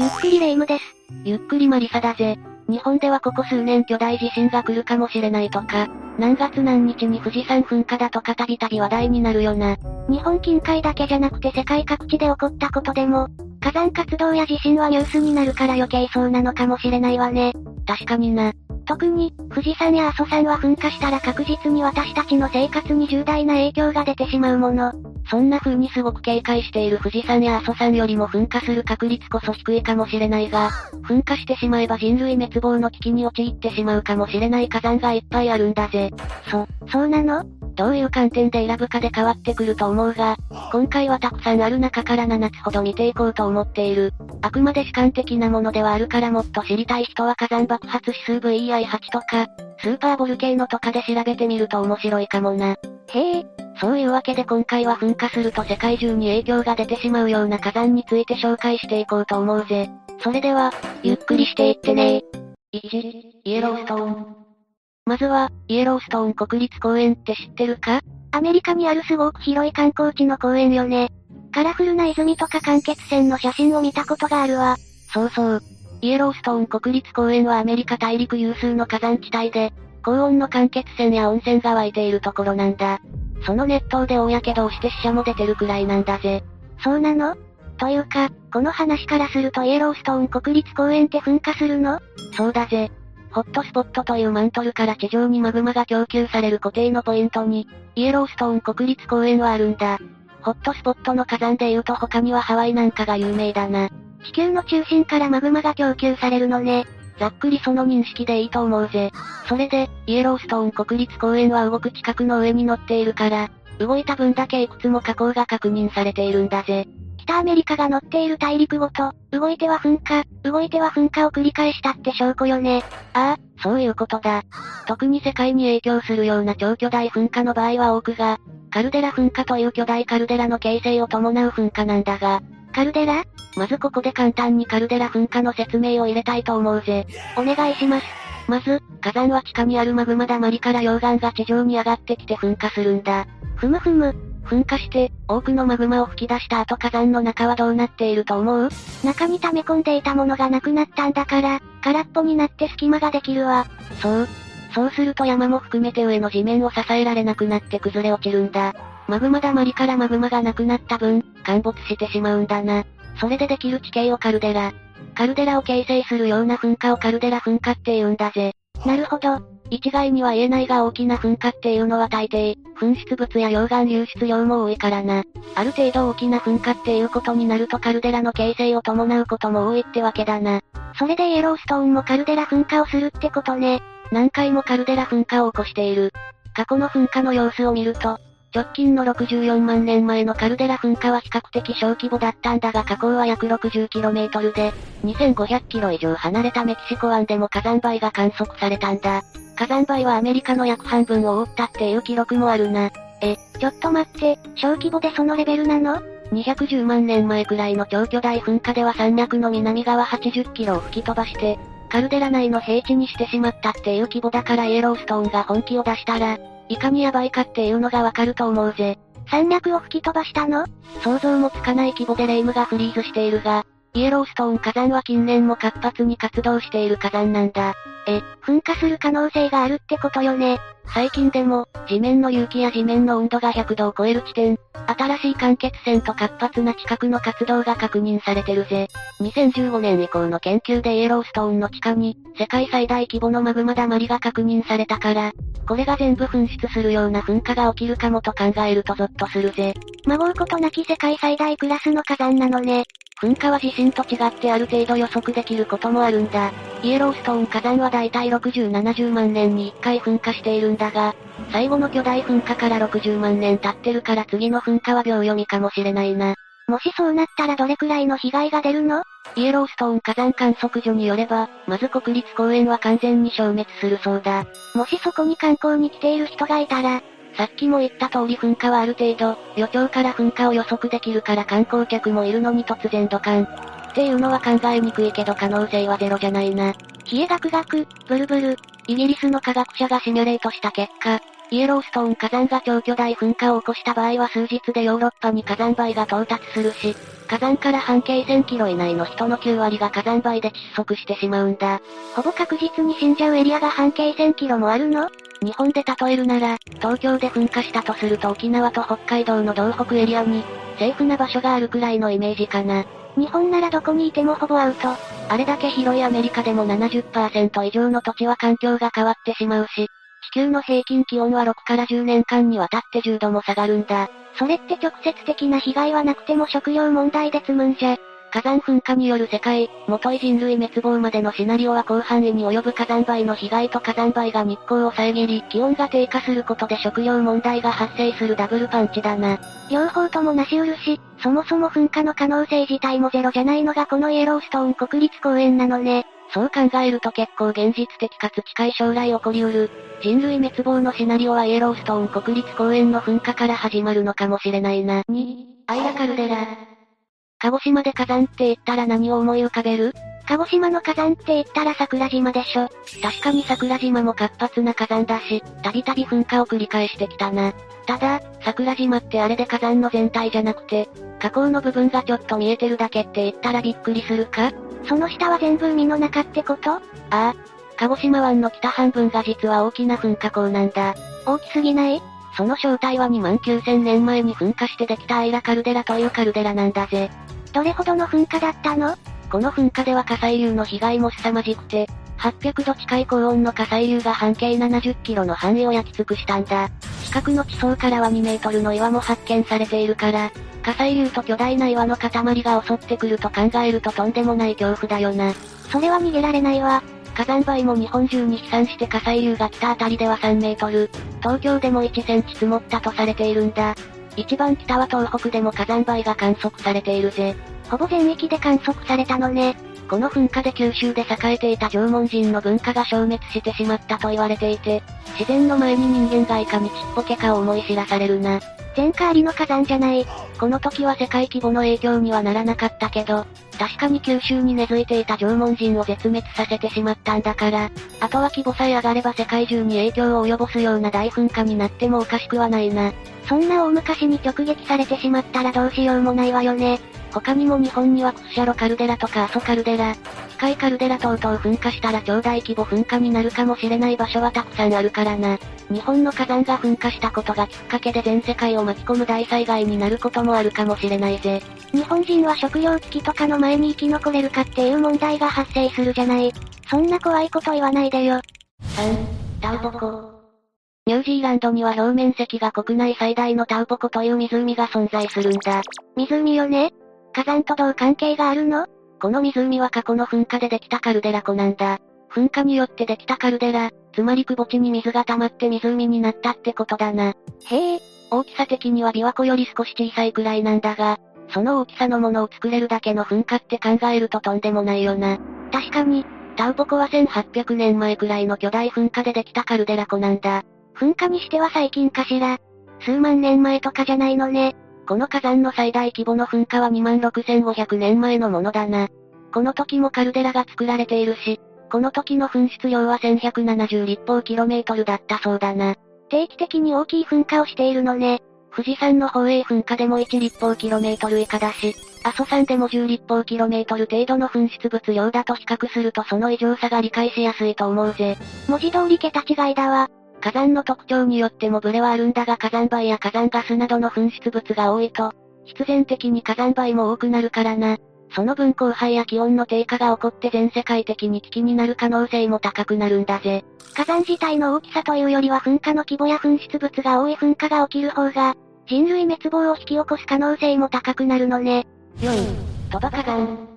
ゆっくりレ夢ムです。ゆっくりマリサだぜ。日本ではここ数年巨大地震が来るかもしれないとか、何月何日に富士山噴火だとかたびたび話題になるよな。日本近海だけじゃなくて世界各地で起こったことでも、火山活動や地震はニュースになるから余計そうなのかもしれないわね。確かにな。特に、富士山や阿蘇山は噴火したら確実に私たちの生活に重大な影響が出てしまうもの。そんな風にすごく警戒している富士山や阿蘇山よりも噴火する確率こそ低いかもしれないが、噴火してしまえば人類滅亡の危機に陥ってしまうかもしれない火山がいっぱいあるんだぜ。そ、そうなの？どういう観点で選ぶかで変わってくると思うが、今回はたくさんある中から7つほど見ていこうと思っている。あくまで主観的なものではあるからもっと知りたい人は火山爆発指数 VEI8 とか、スーパーボルケーノとかで調べてみると面白いかもな。へえ、そういうわけで今回は噴火すると世界中に影響が出てしまうような火山について紹介していこうと思うぜ。それでは、ゆっくりしていってね1、イエローストーン。まずは、イエローストーン国立公園って知ってるか？アメリカにあるすごく広い観光地の公園よね。カラフルな泉とか間欠泉の写真を見たことがあるわ。そうそう。イエローストーン国立公園はアメリカ大陸有数の火山地帯で、高温の間欠泉や温泉が湧いているところなんだ。その熱湯で大やけどをして死者も出てるくらいなんだぜ。そうなの？というか、この話からするとイエローストーン国立公園って噴火するの？そうだぜ。ホットスポットというマントルから地上にマグマが供給される固定のポイントに、イエローストーン国立公園はあるんだ。ホットスポットの火山で言うと他にはハワイなんかが有名だな。地球の中心からマグマが供給されるのね。ざっくりその認識でいいと思うぜ。それで、イエローストーン国立公園は動く近くの上に乗っているから、動いた分だけいくつも火口が確認されているんだぜ。北アメリカが乗っている大陸ごと、動いては噴火、動いては噴火を繰り返したって証拠よね。ああ、そういうことだ。特に世界に影響するような超巨大噴火の場合は多くが、カルデラ噴火という巨大カルデラの形成を伴う噴火なんだが、カルデラ？まずここで簡単にカルデラ噴火の説明を入れたいと思うぜ。お願いします。まず、火山は地下にあるマグマだまりから溶岩が地上に上がってきて噴火するんだ。ふむふむ。噴火して、多くのマグマを吹き出した後火山の中はどうなっていると思う？中に溜め込んでいたものがなくなったんだから、空っぽになって隙間ができるわ。そう。そうすると山も含めて上の地面を支えられなくなって崩れ落ちるんだ。マグマだまりからマグマがなくなった分、陥没してしまうんだな。それでできる地形をカルデラ。カルデラを形成するような噴火をカルデラ噴火って言うんだぜ。なるほど。一概には言えないが大きな噴火っていうのは大抵、噴出物や溶岩流出量も多いからな。ある程度大きな噴火っていうことになるとカルデラの形成を伴うことも多いってわけだな。それでイエローストーンもカルデラ噴火をするってことね。何回もカルデラ噴火を起こしている。過去の噴火の様子を見ると、直近の64万年前のカルデラ噴火は比較的小規模だったんだが火口は約 60km で、2500km 以上離れたメキシコ湾でも火山灰が観測されたんだ。火山灰はアメリカの約半分を覆ったっていう記録もあるな。え、ちょっと待って、小規模でそのレベルなの ?210 万年前くらいの超巨大噴火では山脈の南側80キロを吹き飛ばして、カルデラ内の平地にしてしまったっていう規模だからイエローストーンが本気を出したら、いかにヤバいかっていうのがわかると思うぜ。山脈を吹き飛ばしたの？想像もつかない規模でレイムがフリーズしているが、イエローストーン火山は近年も活発に活動している火山なんだ。え、噴火する可能性があるってことよね。最近でも、地面の勇気や地面の温度が100度を超える地点、新しい間欠泉と活発な地殻の活動が確認されてるぜ。2015年以降の研究でイエローストーンの地下に、世界最大規模のマグマだまりが確認されたから、これが全部噴出するような噴火が起きるかもと考えるとゾッとするぜ。孫うことなき世界最大クラスの火山なのね。噴火は地震と違ってある程度予測できることもあるんだ。イエローストーン火山はだいたい60、70万年に1回噴火しているんだが、最後の巨大噴火から60万年経ってるから次の噴火は秒読みかもしれないな。もしそうなったらどれくらいの被害が出るの？イエローストーン火山観測所によれば、まず国立公園は完全に消滅するそうだ。もしそこに観光に来ている人がいたら、さっきも言った通り噴火はある程度、予兆から噴火を予測できるから観光客もいるのに突然ドカン。っていうのは考えにくいけど可能性はゼロじゃないな。冷えガクガク、ブルブル。イギリスの科学者がシミュレートした結果、イエローストーン火山が超巨大噴火を起こした場合は数日でヨーロッパに火山灰が到達するし、火山から半径1000キロ以内の人の9割が火山灰で窒息してしまうんだ。ほぼ確実に死んじゃうエリアが半径1000キロもあるの？日本で例えるなら、東京で噴火したとすると沖縄と北海道の道北エリアに、セーフな場所があるくらいのイメージかな。日本ならどこにいてもほぼアウト。あれだけ広いアメリカでも70%以上の土地は環境が変わってしまうし、地球の平均気温は6から10年間にわたって10度も下がるんだ。それって直接的な被害はなくても食料問題で積むんじゃ。火山噴火による世界、元い人類滅亡までのシナリオは広範囲に及ぶ火山灰の被害と火山灰が日光を遮り、気温が低下することで食料問題が発生するダブルパンチだな。両方ともなし得るし、そもそも噴火の可能性自体もゼロじゃないのがこのイエローストーン国立公園なのね。そう考えると結構現実的かつ近い将来起こりうる、人類滅亡のシナリオはイエローストーン国立公園の噴火から始まるのかもしれないな。2、アイラカルデラ。鹿児島で火山って言ったら何を思い浮かべる？鹿児島の火山って言ったら桜島でしょ。確かに桜島も活発な火山だし、たびたび噴火を繰り返してきたな。ただ、桜島ってあれで火山の全体じゃなくて、火口の部分がちょっと見えてるだけって言ったらびっくりするか？その下は全部海の中ってこと？ああ。鹿児島湾の北半分が実は大きな噴火口なんだ。大きすぎない？その正体は2万9000年前に噴火してできたアイラカルデラというカルデラなんだぜ。どれほどの噴火だったの？この噴火では火砕流の被害も凄まじくて、800度近い高温の火砕流が半径70キロの範囲を焼き尽くしたんだ。近くの地層からは2メートルの岩も発見されているから、火砕流と巨大な岩の塊が襲ってくると考えるととんでもない恐怖だよな。それは逃げられないわ。火山灰も日本中に飛散して火砕流が来たあたりでは3メートル、東京でも1センチ積もったとされているんだ。一番北は東北でも火山灰が観測されているぜ。ほぼ全域で観測されたのね。この噴火で九州で栄えていた縄文人の文化が消滅してしまったと言われていて、自然の前に人間がいかにちっぽけかを思い知らされるな。前科ありの火山じゃない。この時は世界規模の影響にはならなかったけど、確かに九州に根付いていた縄文人を絶滅させてしまったんだから、あとは規模さえ上がれば世界中に影響を及ぼすような大噴火になってもおかしくはないな。そんな大昔に直撃されてしまったらどうしようもないわよね。他にも日本にはクッシャロカルデラとかアソカルデラ、機械カルデラ等々噴火したら超大規模噴火になるかもしれない場所はたくさんあるからな。日本の火山が噴火したことがきっかけで全世界を巻き込む大災害になることもあるかもしれないぜ。日本人は食糧危機とかの前に生き残れるかっていう問題が発生するじゃない。そんな怖いこと言わないでよ。3、タウボコ。ニュージーランドには表面積が国内最大のタウボコという湖が存在するんだ。湖よね火山とどう関係があるの？この湖は過去の噴火でできたカルデラ湖なんだ。噴火によってできたカルデラ、つまり窪地に水が溜まって湖になったってことだな。へえ。大きさ的には琵琶湖より少し小さいくらいなんだが、その大きさのものを作れるだけの噴火って考えるととんでもないよな。確かに、タウボコは1800年前くらいの巨大噴火でできたカルデラ湖なんだ。噴火にしては最近かしら。数万年前とかじゃないのね。この火山の最大規模の噴火は26500年前のものだな。この時もカルデラが作られているし、この時の噴出量は1170立方キロメートルだったそうだな。定期的に大きい噴火をしているのね。富士山の宝永噴火でも1立方キロメートル以下だし、阿蘇山でも10立方キロメートル程度の噴出物量だと比較するとその異常さが理解しやすいと思うぜ。文字通り桁違いだわ。火山の特徴によってもブレはあるんだが火山灰や火山ガスなどの噴出物が多いと、必然的に火山灰も多くなるからな。その分降灰や気温の低下が起こって全世界的に危機になる可能性も高くなるんだぜ。火山自体の大きさというよりは噴火の規模や噴出物が多い噴火が起きる方が、人類滅亡を引き起こす可能性も高くなるのね。4位、トバ火山。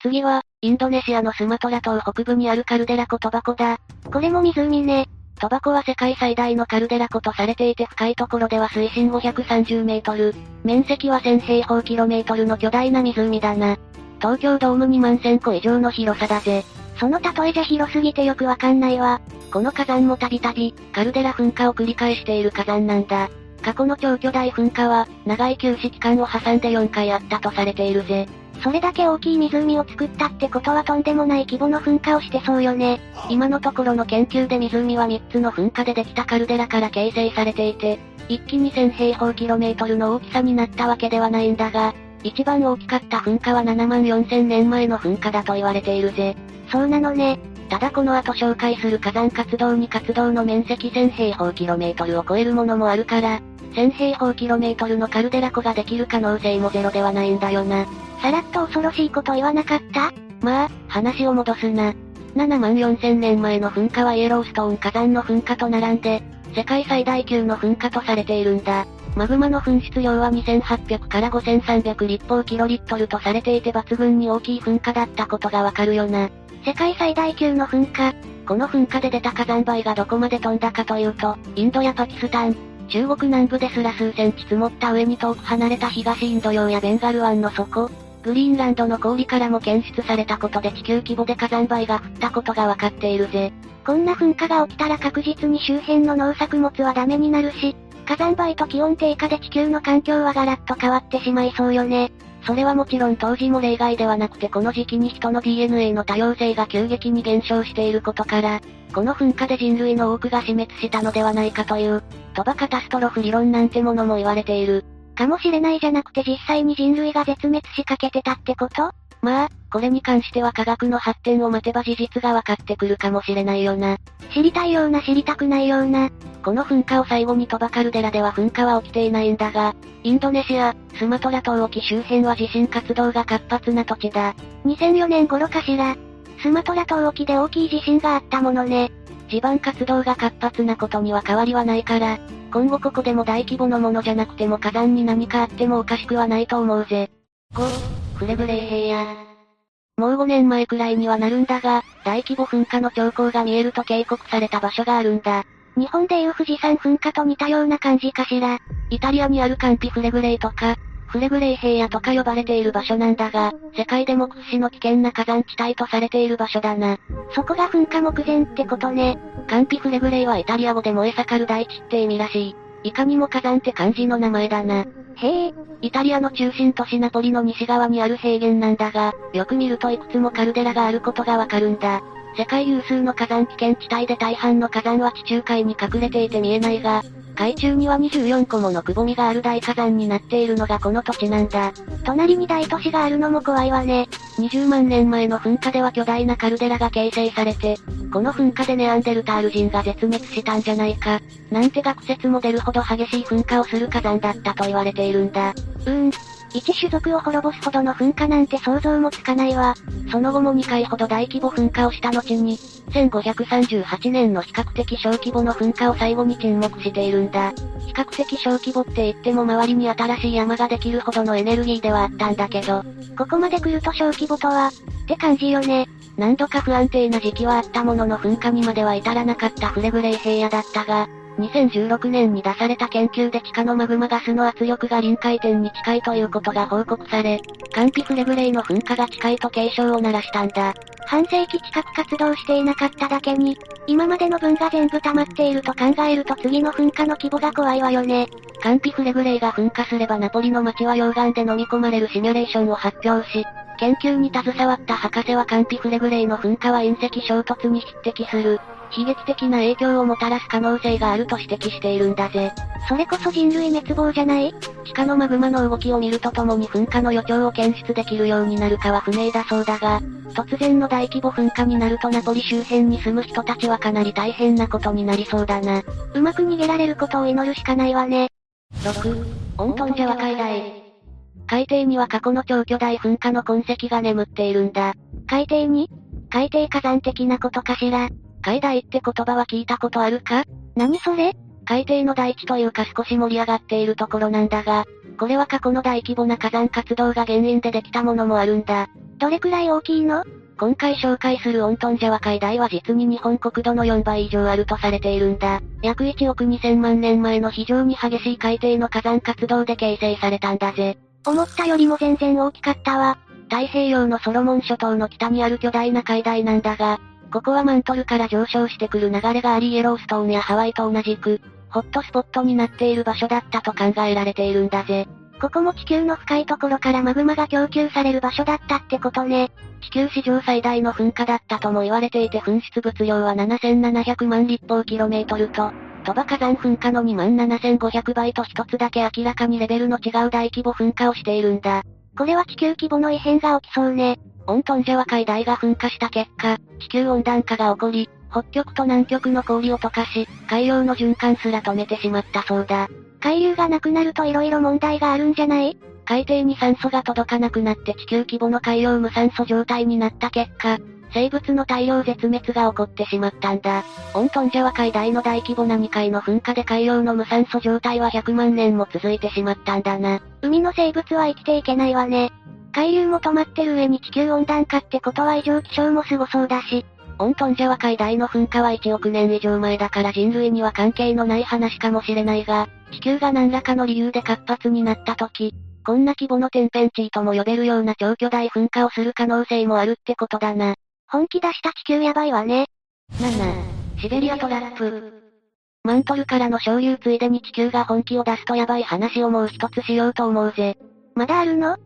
次は、インドネシアのスマトラ島北部にあるカルデラ湖トバ湖だ。これも湖ね。トバ湖は世界最大のカルデラ湖とされていて深いところでは水深530メートル、面積は1000平方キロメートルの巨大な湖だな。東京ドーム2万1000個以上の広さだぜ。その例えじゃ広すぎてよくわかんないわ。この火山もたびたび、カルデラ噴火を繰り返している火山なんだ。過去の超巨大噴火は、長い休止期間を挟んで4回あったとされているぜ。それだけ大きい湖を作ったってことはとんでもない規模の噴火をしてそうよね。今のところの研究で湖は3つの噴火でできたカルデラから形成されていて、一気に1000平方キロメートルの大きさになったわけではないんだが、一番大きかった噴火は7万4000年前の噴火だと言われているぜ。そうなのね。ただこの後紹介する火山活動に活動の面積1000平方キロメートルを超えるものもあるから、1000平方キロメートルのカルデラ湖ができる可能性もゼロではないんだよな。さらっと恐ろしいこと言わなかった？まあ、話を戻すな。7万4000年前の噴火はイエローストーン火山の噴火と並んで、世界最大級の噴火とされているんだ。マグマの噴出量は2800から5300立方キロリットルとされていて抜群に大きい噴火だったことがわかるよな。世界最大級の噴火。この噴火で出た火山灰がどこまで飛んだかというと、インドやパキスタン、中国南部ですら数センチ積もった上に遠く離れた東インド洋やベンガル湾の底、グリーンランドの氷からも検出されたことで地球規模で火山灰が降ったことがわかっているぜ。こんな噴火が起きたら確実に周辺の農作物はダメになるし、火山灰と気温低下で地球の環境はガラッと変わってしまいそうよね。それはもちろん当時も例外ではなくてこの時期に人の DNA の多様性が急激に減少していることから、この噴火で人類の多くが死滅したのではないかという、鳥羽カタストロフ理論なんてものも言われている。かもしれないじゃなくて実際に人類が絶滅しかけてたってこと？まあ、これに関しては科学の発展を待てば事実が分かってくるかもしれないよな。知りたいような知りたくないような。この噴火を最後に鳥羽カルデラでは噴火は起きていないんだが、インドネシア、スマトラ島沖周辺は地震活動が活発な土地だ。2004年頃かしら。スマトラ島沖で大きい地震があったものね。地盤活動が活発なことには変わりはないから、今後ここでも大規模のものじゃなくても火山に何かあってもおかしくはないと思うぜ。5、フレブレイ平野。もう5年前くらいにはなるんだが、大規模噴火の兆候が見えると警告された場所があるんだ。日本でいう富士山噴火と似たような感じかしら。イタリアにあるカンピフレグレイとか、フレグレイ平野とか呼ばれている場所なんだが、世界でも屈指の危険な火山地帯とされている場所だな。そこが噴火目前ってことね。カンピフレグレイはイタリア語で燃え盛る大地って意味らしい。いかにも火山って漢字の名前だな。へえ。イタリアの中心都市ナポリの西側にある平原なんだが、よく見るといくつもカルデラがあることがわかるんだ。世界有数の火山危険地帯で大半の火山は地中海に隠れていて見えないが、海中には24個ものくぼみがある大火山になっているのがこの土地なんだ。隣に大都市があるのも怖いわね。20万年前の噴火では巨大なカルデラが形成されて、この噴火でネアンデルタール人が絶滅したんじゃないか、なんて学説も出るほど激しい噴火をする火山だったと言われているんだ。うーん、一種族を滅ぼすほどの噴火なんて想像もつかないわ。その後も2回ほど大規模噴火をした後に、1538年の比較的小規模の噴火を最後に沈黙しているんだ。比較的小規模って言っても周りに新しい山ができるほどのエネルギーではあったんだけど、ここまで来ると小規模とは、って感じよね。何度か不安定な時期はあったものの噴火にまでは至らなかったフレグレイ平野だったが、2016年に出された研究で地下のマグマガスの圧力が臨界点に近いということが報告され、カンピフレグレイの噴火が近いと警鐘を鳴らしたんだ。半世紀近く活動していなかっただけに、今までの分が全部溜まっていると考えると次の噴火の規模が怖いわよね。カンピフレグレイが噴火すればナポリの街は溶岩で飲み込まれるシミュレーションを発表し、研究に携わった博士はカンピフレグレイの噴火は隕石衝突に匹敵する、悲劇的な影響をもたらす可能性があると指摘しているんだぜ。それこそ人類滅亡じゃない？地下のマグマの動きを見るとともに噴火の予兆を検出できるようになるかは不明だそうだが、突然の大規模噴火になるとナポリ周辺に住む人たちはかなり大変なことになりそうだな。うまく逃げられることを祈るしかないわね。6、オントンジャワ海外。海底には過去の超巨大噴火の痕跡が眠っているんだ。海底に？海底火山的なことかしら？海大って言葉は聞いたことあるか？何それ海底の大地というか少し盛り上がっているところなんだが、これは過去の大規模な火山活動が原因でできたものもあるんだ。どれくらい大きいの今回紹介するオントンジャワ海大は実に日本国土の4倍以上あるとされているんだ。約1億2000万年前の非常に激しい海底の火山活動で形成されたんだぜ。思ったよりも全然大きかったわ。太平洋のソロモン諸島の北にある巨大な海大なんだが、ここはマントルから上昇してくる流れがありイエローストーンやハワイと同じく、ホットスポットになっている場所だったと考えられているんだぜ。ここも地球の深いところからマグマが供給される場所だったってことね。地球史上最大の噴火だったとも言われていて噴出物量は7700万立方キロメートルと、鳥羽火山噴火の2万7500倍と一つだけ明らかにレベルの違う大規模噴火をしているんだ。これは地球規模の異変が起きそうね。オントンジャワ海大が噴火した結果、地球温暖化が起こり、北極と南極の氷を溶かし、海洋の循環すら止めてしまったそうだ。海流がなくなると色々問題があるんじゃない？海底に酸素が届かなくなって地球規模の海洋無酸素状態になった結果、生物の大量絶滅が起こってしまったんだ。オントンジャワ海大の大規模な2回の噴火で海洋の無酸素状態は100万年も続いてしまったんだな。海の生物は生きていけないわね。海流も止まってる上に地球温暖化ってことは異常気象もすごそうだし。オントンジャワ海大の噴火は1億年以上前だから人類には関係のない話かもしれないが、地球が何らかの理由で活発になった時、こんな規模の天変地異とも呼べるような超巨大噴火をする可能性もあるってことだな。本気出した地球やばいわね。7、シベリアトラップ。マントルからの昇流ついでに地球が本気を出すとやばい話をもう一つしようと思うぜ。まだあるの？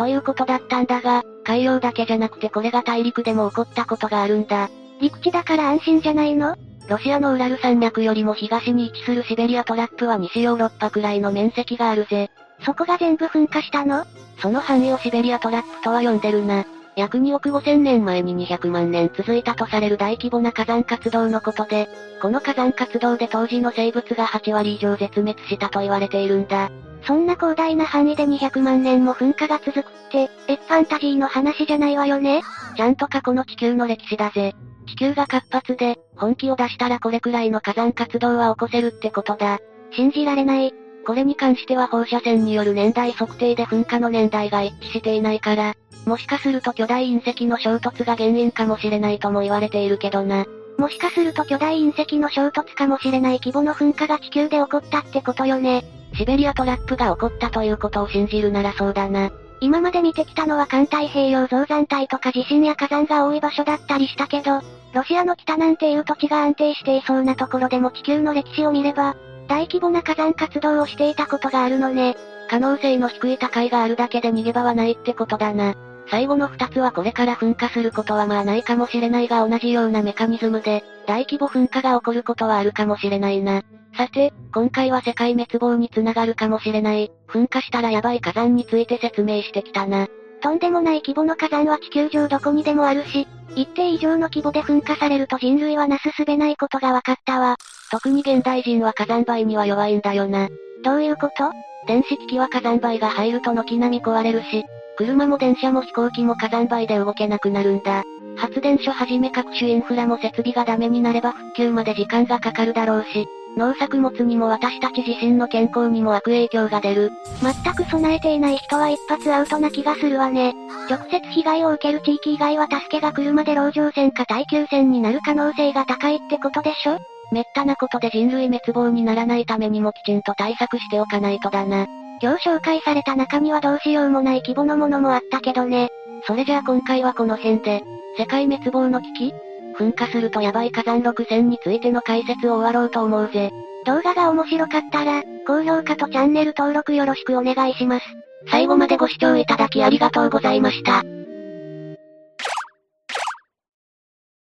ということだったんだが、海洋だけじゃなくてこれが大陸でも起こったことがあるんだ。陸地だから安心じゃないの？ロシアのウラル山脈よりも東に位置するシベリアトラップは西ヨーロッパくらいの面積があるぜ。そこが全部噴火したの？その範囲をシベリアトラップとは呼んでるな。約2億5千年前に200万年続いたとされる大規模な火山活動のことで、この火山活動で当時の生物が8割以上絶滅したと言われているんだ。そんな広大な範囲で200万年も噴火が続くって、エファンタジーの話じゃないわよね？ちゃんと過去の地球の歴史だぜ。地球が活発で、本気を出したらこれくらいの火山活動は起こせるってことだ。信じられない。これに関しては放射線による年代測定で噴火の年代が一致していないから、もしかすると巨大隕石の衝突が原因かもしれないとも言われているけどな。もしかすると巨大隕石の衝突かもしれない規模の噴火が地球で起こったってことよね。シベリアトラップが起こったということを信じるならそうだな。今まで見てきたのは環太平洋増山帯とか地震や火山が多い場所だったりしたけど、ロシアの北なんていう土地が安定していそうなところでも地球の歴史を見れば、大規模な火山活動をしていたことがあるのね。可能性の低い高いがあるだけで逃げ場はないってことだな。最後の二つはこれから噴火することはまあないかもしれないが同じようなメカニズムで、大規模噴火が起こることはあるかもしれないな。さて、今回は世界滅亡につながるかもしれない、噴火したらヤバい火山について説明してきたな。とんでもない規模の火山は地球上どこにでもあるし、一定以上の規模で噴火されると人類はなすすべないことが分かったわ。特に現代人は火山灰には弱いんだよな。どういうこと？電子機器は火山灰が入ると軒並み壊れるし、車も電車も飛行機も火山灰で動けなくなるんだ。発電所はじめ各種インフラも設備がダメになれば復旧まで時間がかかるだろうし、農作物にも私たち自身の健康にも悪影響が出る。全く備えていない人は一発アウトな気がするわね。直接被害を受ける地域以外は助けが車で籠城戦か耐久戦になる可能性が高いってことでしょ？めったなことで人類滅亡にならないためにもきちんと対策しておかないとだな。今日紹介された中にはどうしようもない規模のものもあったけどね。それじゃあ今回はこの辺で、世界滅亡の危機？噴火するとヤバい火山6選についての解説を終わろうと思うぜ。動画が面白かったら、高評価とチャンネル登録よろしくお願いします。最後までご視聴いただきありがとうございました。